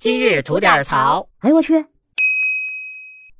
今日吐点槽。哎呦我去！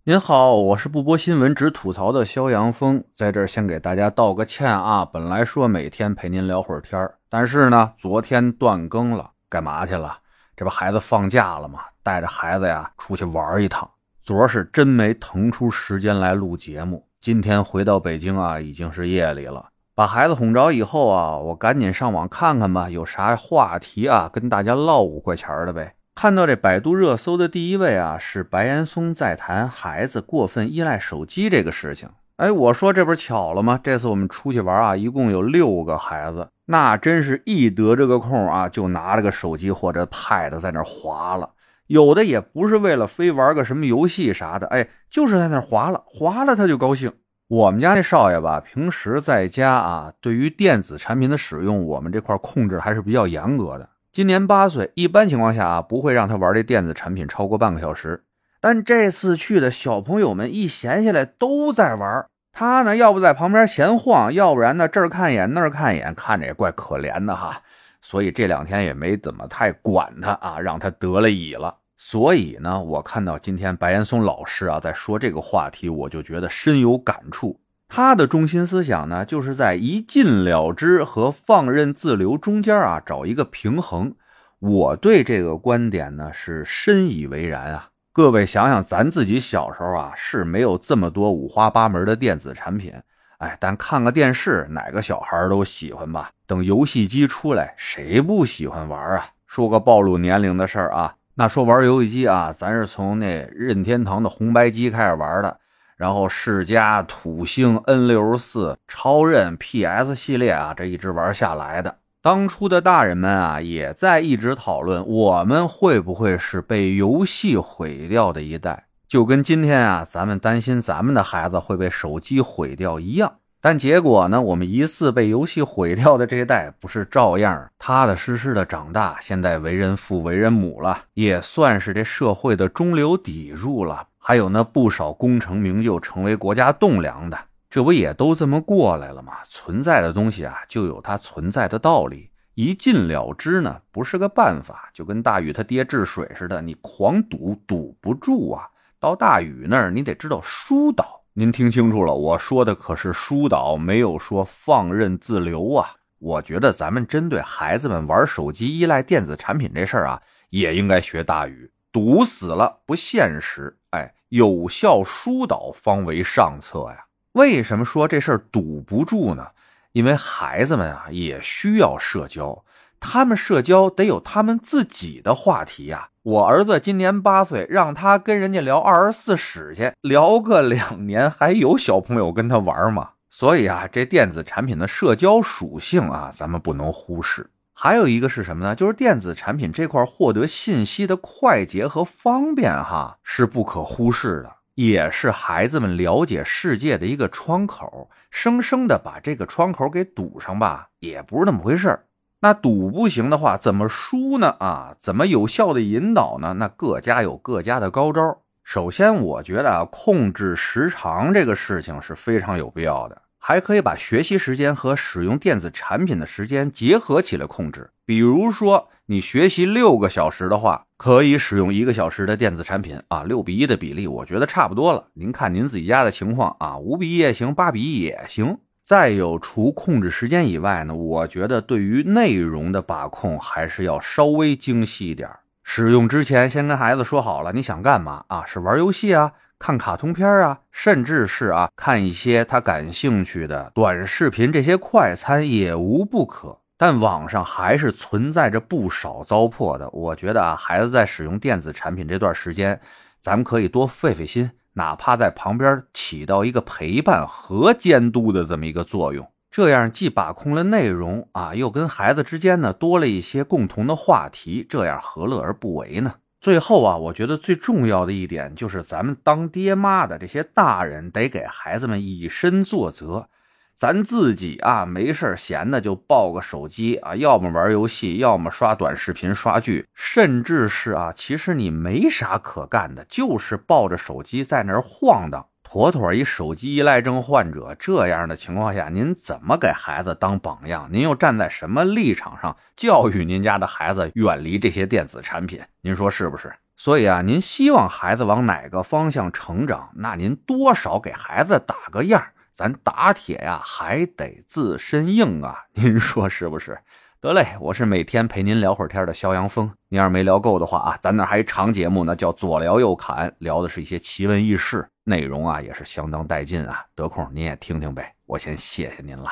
您好，我是不播新闻只吐槽的肖阳峰，在这儿先给大家道个歉啊。本来说每天陪您聊会儿天但是呢，昨天断更了，干嘛去了？这不孩子放假了吗？带着孩子呀出去玩一趟。昨儿是真没腾出时间来录节目。今天回到北京啊，已经是夜里了。把孩子哄着以后啊，我赶紧上网看看吧，有啥话题啊，跟大家唠五块钱的呗。看到这百度热搜的第一位啊，是白岩松在谈孩子过分依赖手机这个事情。哎，我说这不是巧了吗？这次我们出去玩啊，一共有六个孩子，那真是一得这个空啊，就拿着个手机或者 pad 在那划了。有的也不是为了非玩个什么游戏啥的，哎，就是在那划了，划了他就高兴。我们家那少爷吧，平时在家啊，对于电子产品的使用，我们这块控制还是比较严格的。今年八岁，一般情况下啊，不会让他玩这电子产品超过半个小时。但这次去的小朋友们一闲下来都在玩，他呢要不在旁边闲晃，要不然呢这儿看一眼那儿看一眼，看着也怪可怜的哈。所以这两天也没怎么太管他啊，让他得了乙了。所以呢，我看到今天白岩松老师啊在说这个话题，我就觉得深有感触。他的中心思想呢，就是在一禁了之和放任自流中间啊找一个平衡。我对这个观点呢是深以为然啊。各位想想，咱自己小时候啊是没有这么多五花八门的电子产品，哎，但看个电视，哪个小孩都喜欢吧？等游戏机出来，谁不喜欢玩啊？说个暴露年龄的事儿啊，那说玩游戏机啊，咱是从那任天堂的红白机开始玩的。然后世嘉、土星、N 六十四、超任、PS 系列啊，这一直玩下来的。当初的大人们啊，也在一直讨论，我们会不会是被游戏毁掉的一代？就跟今天啊，咱们担心咱们的孩子会被手机毁掉一样。但结果呢，我们疑似被游戏毁掉的这一代，不是照样踏踏实实的长大，现在为人父、为人母了，也算是这社会的中流砥柱了。还有那不少功成名就、成为国家栋梁的，这不也都这么过来了吗？存在的东西啊，就有它存在的道理。一禁了之呢，不是个办法。就跟大禹他爹治水似的，你狂堵堵不住啊。到大禹那儿，你得知道疏导。您听清楚了，我说的可是疏导，没有说放任自流啊。我觉得咱们针对孩子们玩手机、依赖电子产品这事儿啊，也应该学大禹。堵死了不现实，哎，有效疏导方为上策呀。为什么说这事儿堵不住呢？因为孩子们啊也需要社交，他们社交得有他们自己的话题呀。我儿子今年八岁，让他跟人家聊二十四史去，聊个两年，还有小朋友跟他玩吗？所以啊，这电子产品的社交属性啊，咱们不能忽视。还有一个是什么呢？就是电子产品这块获得信息的快捷和方便，哈，是不可忽视的，也是孩子们了解世界的一个窗口。生生的把这个窗口给堵上吧，也不是那么回事那堵不行的话，怎么输呢？啊，怎么有效的引导呢？那各家有各家的高招。首先，我觉得啊，控制时长这个事情是非常有必要的。还可以把学习时间和使用电子产品的时间结合起来控制。比如说，你学习六个小时的话，可以使用一个小时的电子产品啊，六比一的比例，我觉得差不多了。您看您自己家的情况啊，五比一也行，八比一也行。再有，除控制时间以外呢，我觉得对于内容的把控还是要稍微精细一点。使用之前先跟孩子说好了，你想干嘛啊？是玩游戏啊？看卡通片啊，甚至是啊，看一些他感兴趣的短视频，这些快餐也无不可。但网上还是存在着不少糟粕的。我觉得啊，孩子在使用电子产品这段时间，咱们可以多费费心，哪怕在旁边起到一个陪伴和监督的这么一个作用，这样既把控了内容啊，又跟孩子之间呢多了一些共同的话题，这样何乐而不为呢？最后啊，我觉得最重要的一点就是，咱们当爹妈的这些大人得给孩子们以身作则。咱自己啊，没事闲的就抱个手机啊，要么玩游戏，要么刷短视频、刷剧，甚至是啊，其实你没啥可干的，就是抱着手机在那儿晃荡。妥妥一手机依赖症患者。这样的情况下，您怎么给孩子当榜样？您又站在什么立场上教育您家的孩子远离这些电子产品？您说是不是？所以啊，您希望孩子往哪个方向成长？那您多少给孩子打个样咱打铁呀，还得自身硬啊！您说是不是？得嘞，我是每天陪您聊会儿天的肖阳峰。您要是没聊够的话啊，咱那还长节目呢，叫左聊右侃，聊的是一些奇闻异事，内容啊也是相当带劲啊。得空您也听听呗。我先谢谢您了，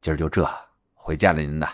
今儿就这，回见了您的。